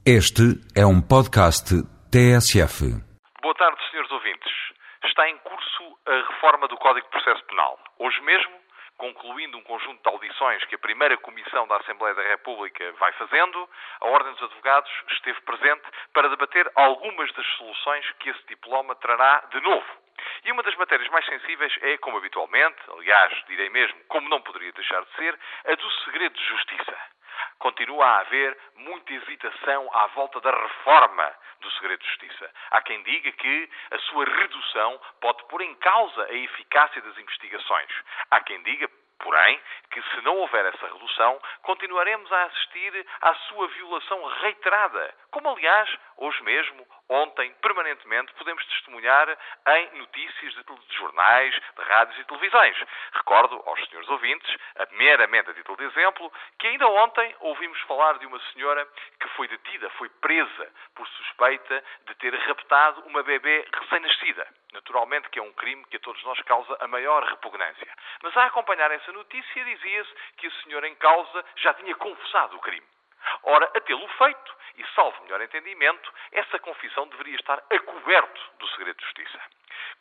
Este é um podcast TSF. Boa tarde, senhores ouvintes. Está em curso a reforma do Código de Processo Penal. Hoje mesmo, concluindo um conjunto de audições que a primeira Comissão da Assembleia da República vai fazendo, a Ordem dos Advogados esteve presente para debater algumas das soluções que esse diploma trará de novo. E uma das matérias mais sensíveis é, como habitualmente, aliás, direi mesmo, como não poderia deixar de ser, a do segredo de justiça continua a haver muita hesitação à volta da reforma do segredo de justiça. Há quem diga que a sua redução pode pôr em causa a eficácia das investigações. Há quem diga, porém, que se não houver essa redução, continuaremos a assistir à sua violação reiterada, como aliás, hoje mesmo, ontem, permanentemente, podemos testemunhar em notícias de, de jornais, de rádios e televisões. Recordo aos senhores ouvintes, meramente a título de exemplo, que ainda ontem ouvimos falar de uma senhora que foi detida, foi presa por suspeita de ter raptado uma bebê recém-nascida. Naturalmente que é um crime que a todos nós causa a maior repugnância. Mas a acompanhar essa notícia dizia-se que a senhora em causa já tinha confessado o crime. Ora, a tê-lo feito, e salvo melhor entendimento, essa confissão deveria estar a coberto do segredo de justiça.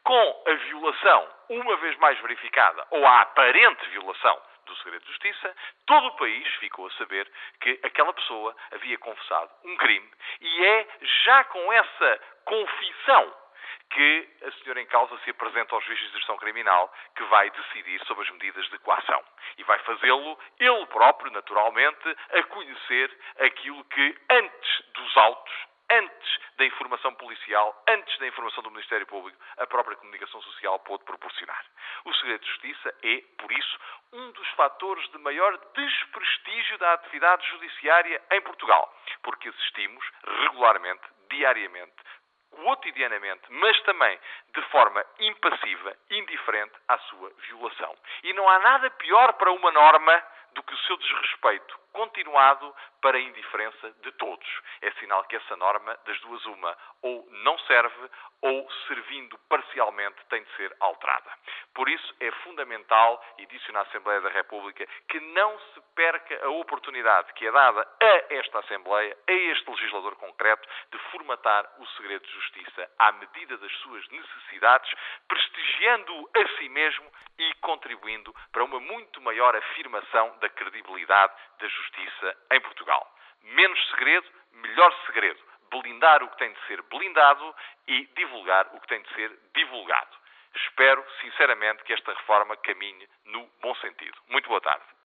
Com a violação, uma vez mais verificada, ou a aparente violação do segredo de justiça, todo o país ficou a saber que aquela pessoa havia confessado um crime e é já com essa confissão que a senhora em causa se apresenta aos juízes de gestão criminal, que vai decidir sobre as medidas de coação. Fazê-lo ele próprio, naturalmente, a conhecer aquilo que, antes dos autos, antes da informação policial, antes da informação do Ministério Público, a própria comunicação social pôde proporcionar. O segredo de justiça é, por isso, um dos fatores de maior desprestígio da atividade judiciária em Portugal, porque assistimos regularmente, diariamente, cotidianamente, mas também de forma impassiva, indiferente à sua violação. E não há nada pior para uma norma do que o seu desrespeito continuado para a indiferença de todos. É sinal que essa norma, das duas uma, ou não serve, ou servindo parcialmente, tem de ser alterada. Por isso é fundamental, e disse na Assembleia da República, que não se perca a oportunidade que é dada a esta Assembleia, a este legislador concreto, de formatar o segredo de justiça à medida das suas necessidades, prestigiando-o a si mesmo e contribuindo para uma muito maior afirmação da credibilidade da justiça em Portugal. Menos segredo, melhor segredo. Blindar o que tem de ser blindado e divulgar o que tem de ser divulgado. Espero, sinceramente, que esta reforma caminhe no bom sentido. Muito boa tarde.